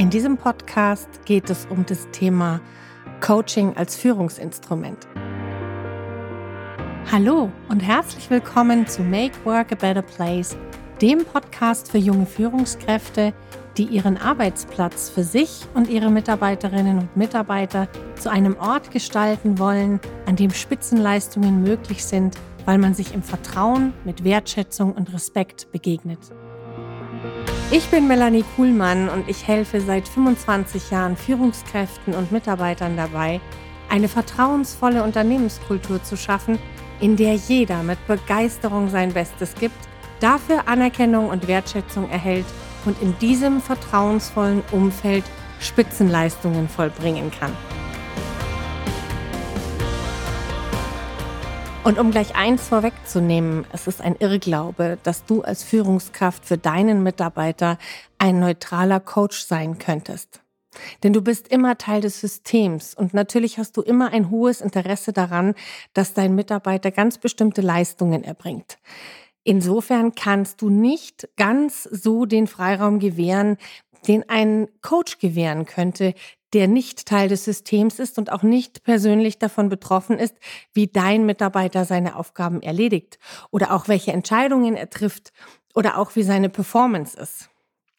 In diesem Podcast geht es um das Thema Coaching als Führungsinstrument. Hallo und herzlich willkommen zu Make Work a Better Place, dem Podcast für junge Führungskräfte, die ihren Arbeitsplatz für sich und ihre Mitarbeiterinnen und Mitarbeiter zu einem Ort gestalten wollen, an dem Spitzenleistungen möglich sind, weil man sich im Vertrauen mit Wertschätzung und Respekt begegnet. Ich bin Melanie Kuhlmann und ich helfe seit 25 Jahren Führungskräften und Mitarbeitern dabei, eine vertrauensvolle Unternehmenskultur zu schaffen, in der jeder mit Begeisterung sein Bestes gibt, dafür Anerkennung und Wertschätzung erhält und in diesem vertrauensvollen Umfeld Spitzenleistungen vollbringen kann. Und um gleich eins vorwegzunehmen, es ist ein Irrglaube, dass du als Führungskraft für deinen Mitarbeiter ein neutraler Coach sein könntest. Denn du bist immer Teil des Systems und natürlich hast du immer ein hohes Interesse daran, dass dein Mitarbeiter ganz bestimmte Leistungen erbringt. Insofern kannst du nicht ganz so den Freiraum gewähren, den ein Coach gewähren könnte, der nicht Teil des Systems ist und auch nicht persönlich davon betroffen ist, wie dein Mitarbeiter seine Aufgaben erledigt oder auch welche Entscheidungen er trifft oder auch wie seine Performance ist.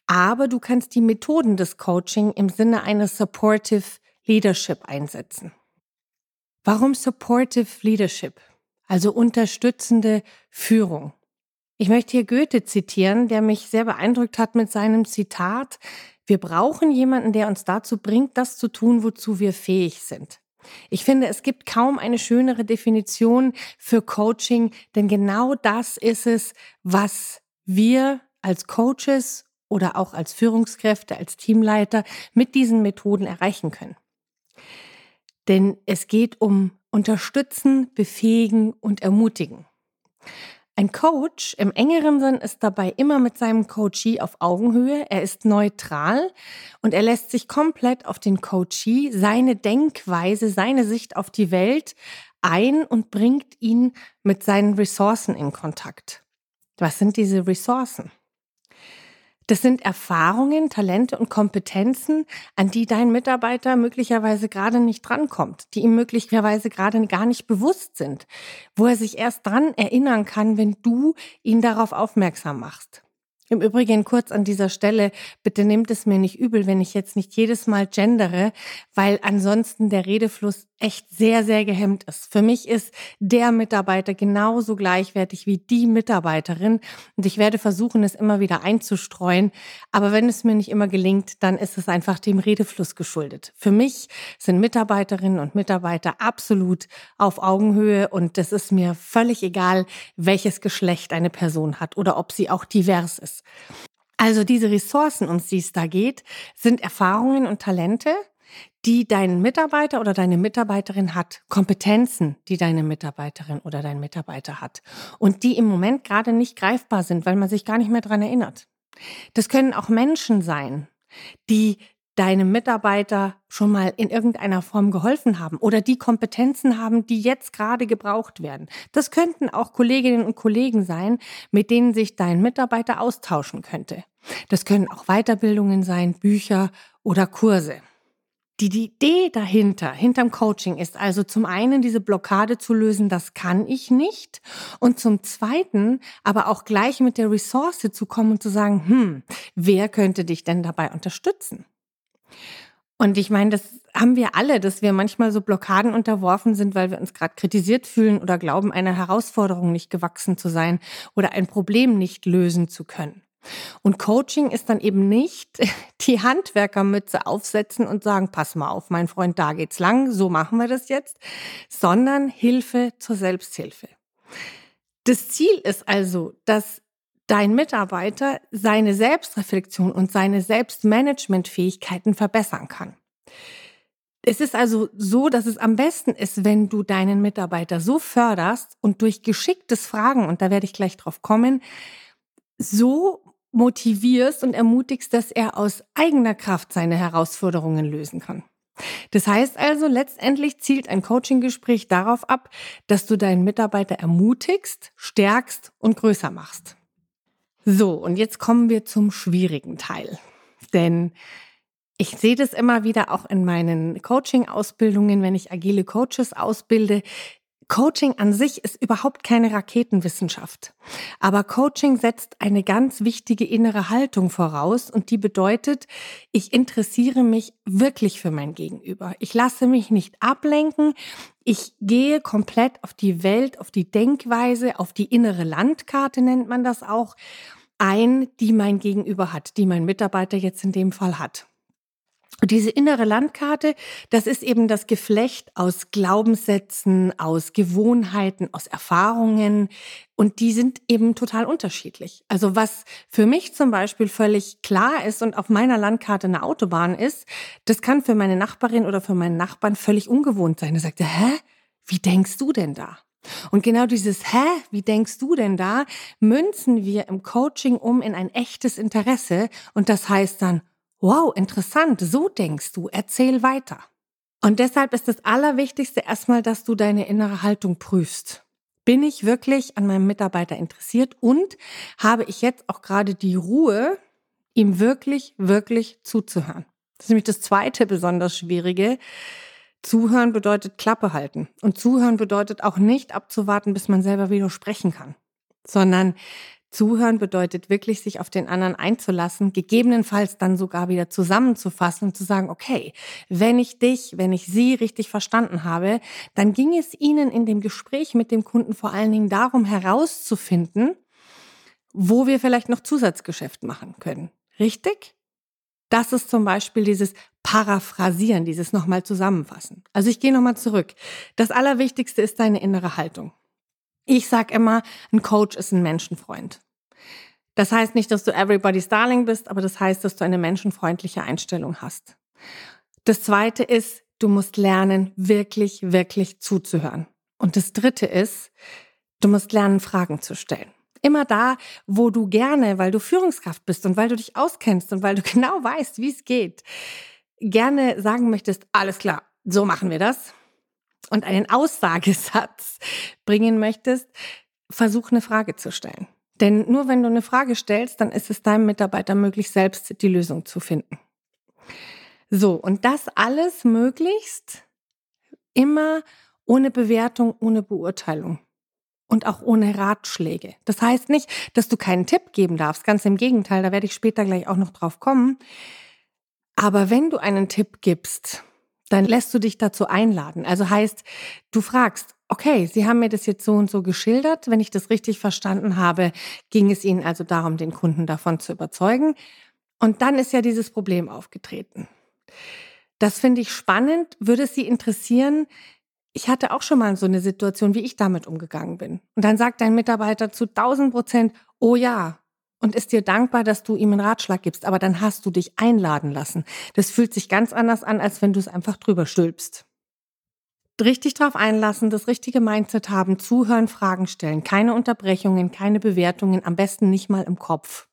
Aber du kannst die Methoden des Coaching im Sinne eines Supportive Leadership einsetzen. Warum Supportive Leadership? Also unterstützende Führung. Ich möchte hier Goethe zitieren, der mich sehr beeindruckt hat mit seinem Zitat, wir brauchen jemanden, der uns dazu bringt, das zu tun, wozu wir fähig sind. Ich finde, es gibt kaum eine schönere Definition für Coaching, denn genau das ist es, was wir als Coaches oder auch als Führungskräfte, als Teamleiter mit diesen Methoden erreichen können. Denn es geht um Unterstützen, Befähigen und Ermutigen. Ein Coach im engeren Sinn ist dabei immer mit seinem Coachee auf Augenhöhe. Er ist neutral und er lässt sich komplett auf den Coachee, seine Denkweise, seine Sicht auf die Welt ein und bringt ihn mit seinen Ressourcen in Kontakt. Was sind diese Ressourcen? Das sind Erfahrungen, Talente und Kompetenzen, an die dein Mitarbeiter möglicherweise gerade nicht drankommt, die ihm möglicherweise gerade gar nicht bewusst sind, wo er sich erst dran erinnern kann, wenn du ihn darauf aufmerksam machst. Im Übrigen kurz an dieser Stelle, bitte nehmt es mir nicht übel, wenn ich jetzt nicht jedes Mal gendere, weil ansonsten der Redefluss echt sehr, sehr gehemmt ist. Für mich ist der Mitarbeiter genauso gleichwertig wie die Mitarbeiterin und ich werde versuchen, es immer wieder einzustreuen. Aber wenn es mir nicht immer gelingt, dann ist es einfach dem Redefluss geschuldet. Für mich sind Mitarbeiterinnen und Mitarbeiter absolut auf Augenhöhe und es ist mir völlig egal, welches Geschlecht eine Person hat oder ob sie auch divers ist. Also diese Ressourcen, um die es da geht, sind Erfahrungen und Talente, die dein Mitarbeiter oder deine Mitarbeiterin hat, Kompetenzen, die deine Mitarbeiterin oder dein Mitarbeiter hat und die im Moment gerade nicht greifbar sind, weil man sich gar nicht mehr dran erinnert. Das können auch Menschen sein, die deinem Mitarbeiter schon mal in irgendeiner Form geholfen haben oder die Kompetenzen haben, die jetzt gerade gebraucht werden. Das könnten auch Kolleginnen und Kollegen sein, mit denen sich dein Mitarbeiter austauschen könnte. Das können auch Weiterbildungen sein, Bücher oder Kurse. Die, Idee dahinter, hinterm Coaching ist also zum einen diese Blockade zu lösen, das kann ich nicht. Und zum zweiten aber auch gleich mit der Ressource zu kommen und zu sagen, hm, wer könnte dich denn dabei unterstützen? Und ich meine, das haben wir alle, dass wir manchmal so Blockaden unterworfen sind, weil wir uns gerade kritisiert fühlen oder glauben, einer Herausforderung nicht gewachsen zu sein oder ein Problem nicht lösen zu können. Und Coaching ist dann eben nicht die Handwerkermütze aufsetzen und sagen, pass mal auf, mein Freund, da geht's lang, so machen wir das jetzt, sondern Hilfe zur Selbsthilfe. Das Ziel ist also, dass dein Mitarbeiter seine Selbstreflexion und seine Selbstmanagementfähigkeiten verbessern kann. Es ist also so, dass es am besten ist, wenn du deinen Mitarbeiter so förderst und durch geschicktes Fragen, und da werde ich gleich drauf kommen, so motivierst und ermutigst, dass er aus eigener Kraft seine Herausforderungen lösen kann. Das heißt also, letztendlich zielt ein Coaching-Gespräch darauf ab, dass du deinen Mitarbeiter ermutigst, stärkst und größer machst. So, und jetzt kommen wir zum schwierigen Teil. Denn Ich sehe das immer wieder auch in meinen Coaching-Ausbildungen, wenn ich agile Coaches ausbilde. Coaching an sich ist überhaupt keine Raketenwissenschaft. Aber Coaching setzt eine ganz wichtige innere Haltung voraus und die bedeutet, ich interessiere mich wirklich für mein Gegenüber. Ich lasse mich nicht ablenken. Ich gehe komplett auf die Welt, auf die Denkweise, auf die innere Landkarte nennt man das auch ein, die mein Gegenüber hat, die mein Mitarbeiter jetzt in dem Fall hat. Und diese innere Landkarte, das ist eben das Geflecht aus Glaubenssätzen, aus Gewohnheiten, aus Erfahrungen. Und die sind eben total unterschiedlich. Also was für mich zum Beispiel völlig klar ist und auf meiner Landkarte eine Autobahn ist, das kann für meine Nachbarin oder für meinen Nachbarn völlig ungewohnt sein. Er sagt, hä? Wie denkst du denn da? Und genau dieses Hä, wie denkst du denn da, münzen wir im Coaching um in ein echtes Interesse und das heißt dann, Wow, interessant, so denkst du, erzähl weiter. Und deshalb ist das Allerwichtigste erstmal, dass du deine innere Haltung prüfst. Bin ich wirklich an meinem Mitarbeiter interessiert und habe ich jetzt auch gerade die Ruhe, ihm wirklich, wirklich zuzuhören? Das ist nämlich das zweite besonders Schwierige. Zuhören bedeutet Klappe halten. Und zuhören bedeutet auch nicht abzuwarten, bis man selber widersprechen kann, sondern Zuhören bedeutet wirklich, sich auf den anderen einzulassen, gegebenenfalls dann sogar wieder zusammenzufassen und zu sagen, okay, wenn ich dich, wenn ich sie richtig verstanden habe, dann ging es Ihnen in dem Gespräch mit dem Kunden vor allen Dingen darum herauszufinden, wo wir vielleicht noch Zusatzgeschäft machen können. Richtig? Das ist zum Beispiel dieses Paraphrasieren, dieses nochmal zusammenfassen. Also ich gehe nochmal zurück. Das Allerwichtigste ist deine innere Haltung. Ich sag immer, ein Coach ist ein Menschenfreund. Das heißt nicht, dass du everybody's darling bist, aber das heißt, dass du eine menschenfreundliche Einstellung hast. Das zweite ist, du musst lernen, wirklich, wirklich zuzuhören. Und das dritte ist, du musst lernen, Fragen zu stellen. Immer da, wo du gerne, weil du Führungskraft bist und weil du dich auskennst und weil du genau weißt, wie es geht, gerne sagen möchtest, alles klar, so machen wir das und einen Aussagesatz bringen möchtest, versuch eine Frage zu stellen. Denn nur wenn du eine Frage stellst, dann ist es deinem Mitarbeiter möglich, selbst die Lösung zu finden. So, und das alles möglichst immer ohne Bewertung, ohne Beurteilung und auch ohne Ratschläge. Das heißt nicht, dass du keinen Tipp geben darfst, ganz im Gegenteil, da werde ich später gleich auch noch drauf kommen. Aber wenn du einen Tipp gibst, dann lässt du dich dazu einladen. Also heißt, du fragst, okay, Sie haben mir das jetzt so und so geschildert. Wenn ich das richtig verstanden habe, ging es Ihnen also darum, den Kunden davon zu überzeugen. Und dann ist ja dieses Problem aufgetreten. Das finde ich spannend. Würde es Sie interessieren? Ich hatte auch schon mal so eine Situation, wie ich damit umgegangen bin. Und dann sagt dein Mitarbeiter zu 1000 Prozent, oh ja, und ist dir dankbar, dass du ihm einen Ratschlag gibst, aber dann hast du dich einladen lassen. Das fühlt sich ganz anders an, als wenn du es einfach drüber stülpst. Richtig drauf einlassen, das richtige Mindset haben, zuhören, Fragen stellen, keine Unterbrechungen, keine Bewertungen, am besten nicht mal im Kopf.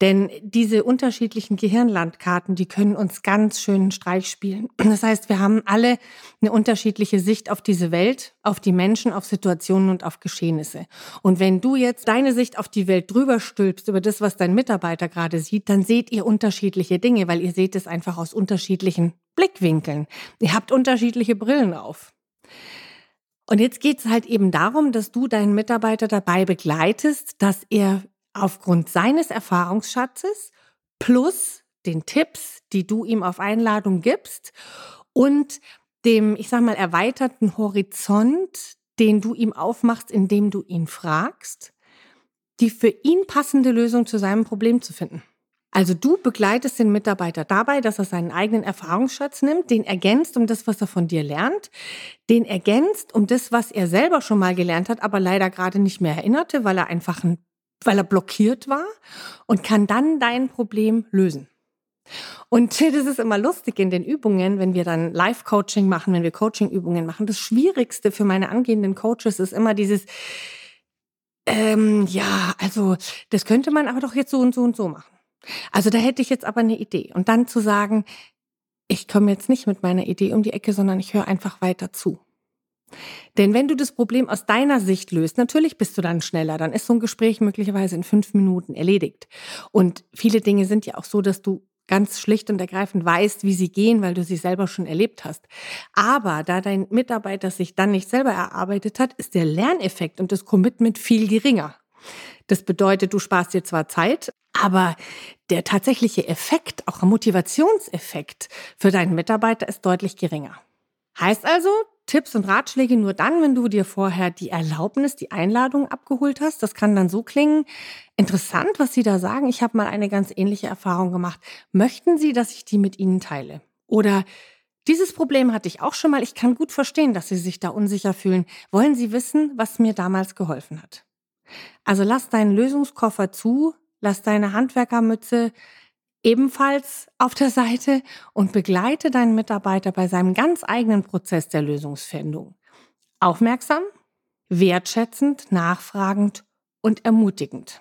Denn diese unterschiedlichen Gehirnlandkarten, die können uns ganz schön Streich spielen. Das heißt, wir haben alle eine unterschiedliche Sicht auf diese Welt, auf die Menschen, auf Situationen und auf Geschehnisse. Und wenn du jetzt deine Sicht auf die Welt drüber stülpst über das, was dein Mitarbeiter gerade sieht, dann seht ihr unterschiedliche Dinge, weil ihr seht es einfach aus unterschiedlichen Blickwinkeln. Ihr habt unterschiedliche Brillen auf. Und jetzt geht es halt eben darum, dass du deinen Mitarbeiter dabei begleitest, dass er aufgrund seines Erfahrungsschatzes plus den Tipps, die du ihm auf Einladung gibst und dem, ich sag mal, erweiterten Horizont, den du ihm aufmachst, indem du ihn fragst, die für ihn passende Lösung zu seinem Problem zu finden. Also du begleitest den Mitarbeiter dabei, dass er seinen eigenen Erfahrungsschatz nimmt, den ergänzt um das, was er von dir lernt, den ergänzt um das, was er selber schon mal gelernt hat, aber leider gerade nicht mehr erinnerte, weil er einfach ein weil er blockiert war und kann dann dein Problem lösen. Und das ist immer lustig in den Übungen, wenn wir dann Live-Coaching machen, wenn wir Coaching-Übungen machen. Das Schwierigste für meine angehenden Coaches ist immer dieses, ähm, ja, also das könnte man aber doch jetzt so und so und so machen. Also da hätte ich jetzt aber eine Idee. Und dann zu sagen, ich komme jetzt nicht mit meiner Idee um die Ecke, sondern ich höre einfach weiter zu. Denn wenn du das Problem aus deiner Sicht löst, natürlich bist du dann schneller, dann ist so ein Gespräch möglicherweise in fünf Minuten erledigt. Und viele Dinge sind ja auch so, dass du ganz schlicht und ergreifend weißt, wie sie gehen, weil du sie selber schon erlebt hast. Aber da dein Mitarbeiter sich dann nicht selber erarbeitet hat, ist der Lerneffekt und das Commitment viel geringer. Das bedeutet, du sparst dir zwar Zeit, aber der tatsächliche Effekt, auch Motivationseffekt für deinen Mitarbeiter ist deutlich geringer. Heißt also, Tipps und Ratschläge nur dann, wenn du dir vorher die Erlaubnis, die Einladung abgeholt hast. Das kann dann so klingen. Interessant, was Sie da sagen. Ich habe mal eine ganz ähnliche Erfahrung gemacht. Möchten Sie, dass ich die mit Ihnen teile? Oder dieses Problem hatte ich auch schon mal. Ich kann gut verstehen, dass Sie sich da unsicher fühlen. Wollen Sie wissen, was mir damals geholfen hat? Also lass deinen Lösungskoffer zu, lass deine Handwerkermütze ebenfalls auf der Seite und begleite deinen Mitarbeiter bei seinem ganz eigenen Prozess der Lösungsfindung. Aufmerksam, wertschätzend, nachfragend und ermutigend.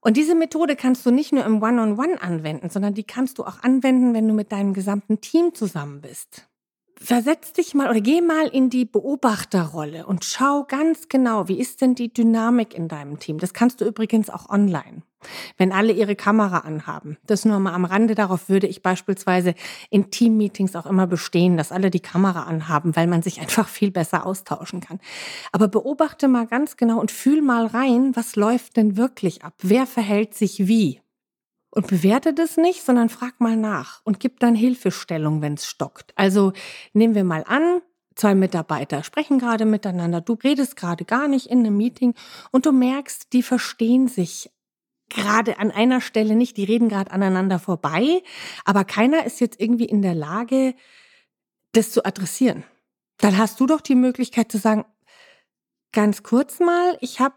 Und diese Methode kannst du nicht nur im One-on-One -on -One anwenden, sondern die kannst du auch anwenden, wenn du mit deinem gesamten Team zusammen bist versetz dich mal oder geh mal in die Beobachterrolle und schau ganz genau, wie ist denn die Dynamik in deinem Team. Das kannst du übrigens auch online, wenn alle ihre Kamera anhaben. Das nur mal am Rande. Darauf würde ich beispielsweise in Teammeetings auch immer bestehen, dass alle die Kamera anhaben, weil man sich einfach viel besser austauschen kann. Aber beobachte mal ganz genau und fühl mal rein, was läuft denn wirklich ab? Wer verhält sich wie? Und bewerte das nicht, sondern frag mal nach und gib dann Hilfestellung, wenn es stockt. Also nehmen wir mal an, zwei Mitarbeiter sprechen gerade miteinander, du redest gerade gar nicht in einem Meeting und du merkst, die verstehen sich gerade an einer Stelle nicht, die reden gerade aneinander vorbei, aber keiner ist jetzt irgendwie in der Lage, das zu adressieren. Dann hast du doch die Möglichkeit zu sagen, ganz kurz mal, ich habe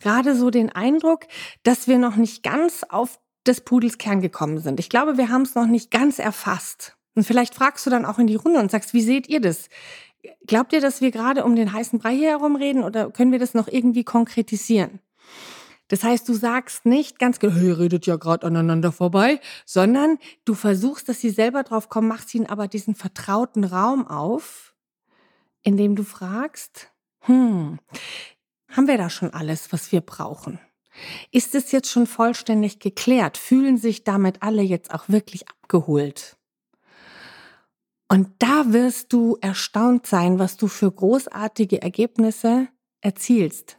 gerade so den Eindruck, dass wir noch nicht ganz auf des Pudels Kern gekommen sind. Ich glaube, wir haben es noch nicht ganz erfasst. Und vielleicht fragst du dann auch in die Runde und sagst, wie seht ihr das? Glaubt ihr, dass wir gerade um den heißen Brei hier herum reden oder können wir das noch irgendwie konkretisieren? Das heißt, du sagst nicht ganz genau, ihr redet ja gerade aneinander vorbei, sondern du versuchst, dass sie selber drauf kommen, machst ihnen aber diesen vertrauten Raum auf, in dem du fragst, hm, haben wir da schon alles, was wir brauchen? Ist es jetzt schon vollständig geklärt? Fühlen sich damit alle jetzt auch wirklich abgeholt? Und da wirst du erstaunt sein, was du für großartige Ergebnisse erzielst,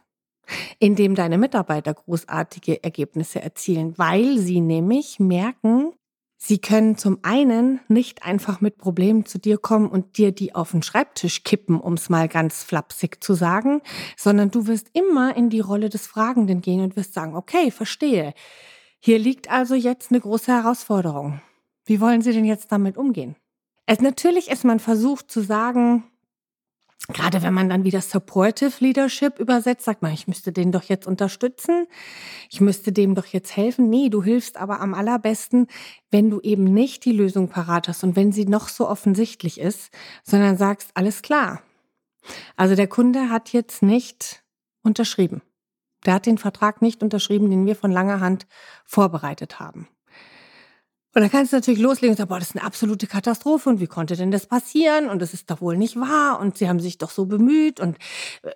indem deine Mitarbeiter großartige Ergebnisse erzielen, weil sie nämlich merken, Sie können zum einen nicht einfach mit Problemen zu dir kommen und dir die auf den Schreibtisch kippen, um es mal ganz flapsig zu sagen, sondern du wirst immer in die Rolle des Fragenden gehen und wirst sagen, okay, verstehe. Hier liegt also jetzt eine große Herausforderung. Wie wollen Sie denn jetzt damit umgehen? Es natürlich ist man versucht zu sagen, Gerade wenn man dann wieder Supportive Leadership übersetzt, sagt man, ich müsste den doch jetzt unterstützen, ich müsste dem doch jetzt helfen. Nee, du hilfst aber am allerbesten, wenn du eben nicht die Lösung parat hast und wenn sie noch so offensichtlich ist, sondern sagst, alles klar. Also der Kunde hat jetzt nicht unterschrieben. Der hat den Vertrag nicht unterschrieben, den wir von langer Hand vorbereitet haben. Und dann kannst du natürlich loslegen und sagen, boah, das ist eine absolute Katastrophe und wie konnte denn das passieren und das ist doch wohl nicht wahr und sie haben sich doch so bemüht und äh,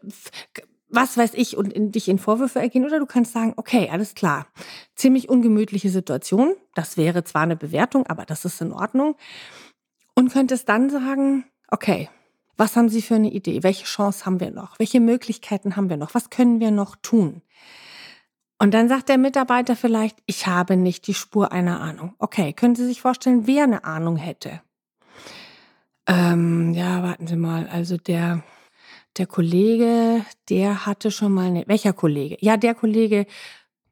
was weiß ich und in, dich in Vorwürfe ergehen oder du kannst sagen, okay, alles klar, ziemlich ungemütliche Situation, das wäre zwar eine Bewertung, aber das ist in Ordnung und könntest dann sagen, okay, was haben Sie für eine Idee? Welche Chance haben wir noch? Welche Möglichkeiten haben wir noch? Was können wir noch tun? Und dann sagt der Mitarbeiter vielleicht, ich habe nicht die Spur einer Ahnung. Okay, können Sie sich vorstellen, wer eine Ahnung hätte? Ähm, ja, warten Sie mal. Also der, der Kollege, der hatte schon mal eine, welcher Kollege? Ja, der Kollege,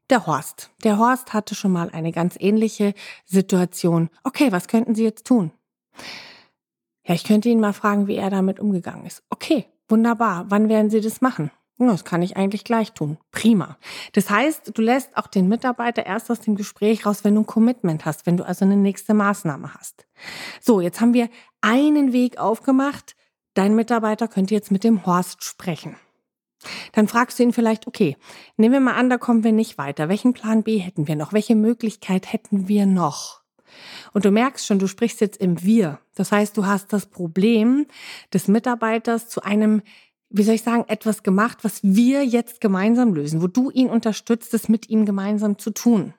der Horst. Der Horst hatte schon mal eine ganz ähnliche Situation. Okay, was könnten Sie jetzt tun? Ja, ich könnte ihn mal fragen, wie er damit umgegangen ist. Okay, wunderbar. Wann werden Sie das machen? Das kann ich eigentlich gleich tun. Prima. Das heißt, du lässt auch den Mitarbeiter erst aus dem Gespräch raus, wenn du ein Commitment hast, wenn du also eine nächste Maßnahme hast. So, jetzt haben wir einen Weg aufgemacht. Dein Mitarbeiter könnte jetzt mit dem Horst sprechen. Dann fragst du ihn vielleicht, okay, nehmen wir mal an, da kommen wir nicht weiter. Welchen Plan B hätten wir noch? Welche Möglichkeit hätten wir noch? Und du merkst schon, du sprichst jetzt im Wir. Das heißt, du hast das Problem des Mitarbeiters zu einem wie soll ich sagen, etwas gemacht, was wir jetzt gemeinsam lösen, wo du ihn unterstützt, es mit ihm gemeinsam zu tun.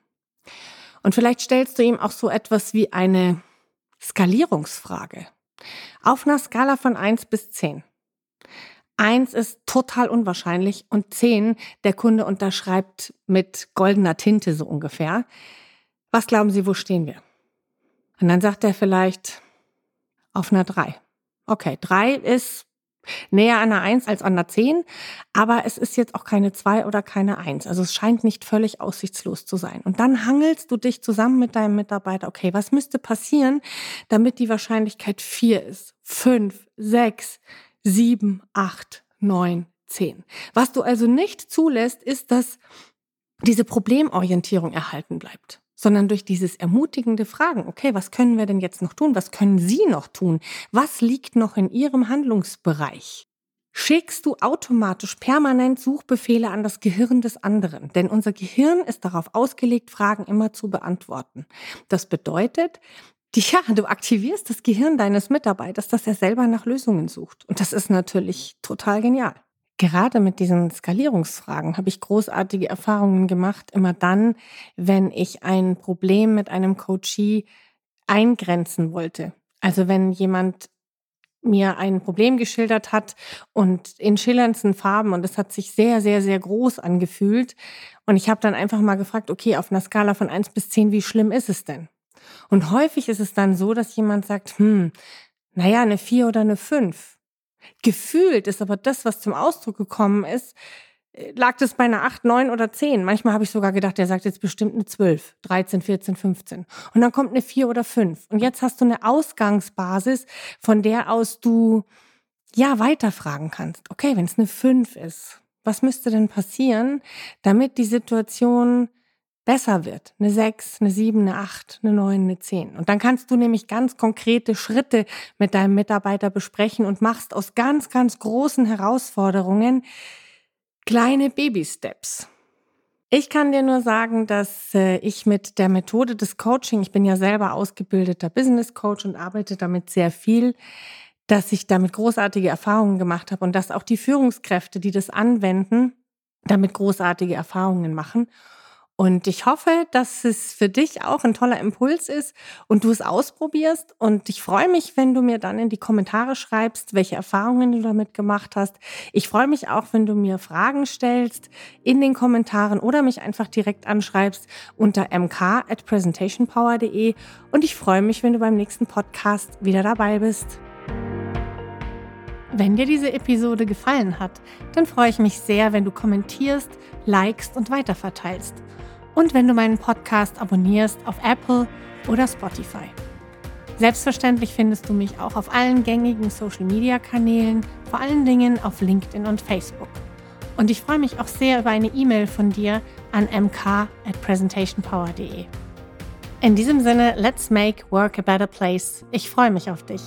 Und vielleicht stellst du ihm auch so etwas wie eine Skalierungsfrage. Auf einer Skala von 1 bis 10. 1 ist total unwahrscheinlich und 10, der Kunde unterschreibt mit goldener Tinte so ungefähr. Was glauben Sie, wo stehen wir? Und dann sagt er vielleicht auf einer 3. Okay, 3 ist näher an einer 1 als an einer 10, aber es ist jetzt auch keine 2 oder keine 1. Also es scheint nicht völlig aussichtslos zu sein. Und dann hangelst du dich zusammen mit deinem Mitarbeiter, okay, was müsste passieren, damit die Wahrscheinlichkeit 4 ist, 5, 6, 7, 8, 9, 10. Was du also nicht zulässt, ist, dass diese Problemorientierung erhalten bleibt sondern durch dieses ermutigende Fragen, okay, was können wir denn jetzt noch tun? Was können Sie noch tun? Was liegt noch in Ihrem Handlungsbereich? Schickst du automatisch permanent Suchbefehle an das Gehirn des anderen, denn unser Gehirn ist darauf ausgelegt, Fragen immer zu beantworten. Das bedeutet, ja, du aktivierst das Gehirn deines Mitarbeiters, dass er selber nach Lösungen sucht. Und das ist natürlich total genial. Gerade mit diesen Skalierungsfragen habe ich großartige Erfahrungen gemacht, immer dann, wenn ich ein Problem mit einem Coachee eingrenzen wollte. Also wenn jemand mir ein Problem geschildert hat und in schillerndsten Farben und es hat sich sehr, sehr, sehr groß angefühlt. Und ich habe dann einfach mal gefragt, okay, auf einer Skala von eins bis zehn, wie schlimm ist es denn? Und häufig ist es dann so, dass jemand sagt, hm, naja, eine vier oder eine fünf. Gefühlt ist aber das, was zum Ausdruck gekommen ist, äh, lag das bei einer 8, 9 oder 10. Manchmal habe ich sogar gedacht, der sagt jetzt bestimmt eine 12, 13, 14, 15. Und dann kommt eine 4 oder 5. Und jetzt hast du eine Ausgangsbasis, von der aus du ja weiterfragen kannst. Okay, wenn es eine 5 ist, was müsste denn passieren, damit die Situation besser wird. Eine 6, eine 7, eine 8, eine 9, eine 10. Und dann kannst du nämlich ganz konkrete Schritte mit deinem Mitarbeiter besprechen und machst aus ganz, ganz großen Herausforderungen kleine Baby-Steps. Ich kann dir nur sagen, dass äh, ich mit der Methode des Coaching, ich bin ja selber ausgebildeter Business Coach und arbeite damit sehr viel, dass ich damit großartige Erfahrungen gemacht habe und dass auch die Führungskräfte, die das anwenden, damit großartige Erfahrungen machen. Und ich hoffe, dass es für dich auch ein toller Impuls ist und du es ausprobierst. Und ich freue mich, wenn du mir dann in die Kommentare schreibst, welche Erfahrungen du damit gemacht hast. Ich freue mich auch, wenn du mir Fragen stellst in den Kommentaren oder mich einfach direkt anschreibst unter mk at presentationpower.de. Und ich freue mich, wenn du beim nächsten Podcast wieder dabei bist. Wenn dir diese Episode gefallen hat, dann freue ich mich sehr, wenn du kommentierst, likest und weiterverteilst und wenn du meinen Podcast abonnierst auf Apple oder Spotify. Selbstverständlich findest du mich auch auf allen gängigen Social-Media-Kanälen, vor allen Dingen auf LinkedIn und Facebook. Und ich freue mich auch sehr über eine E-Mail von dir an mk at presentationpower.de. In diesem Sinne, let's make work a better place. Ich freue mich auf dich.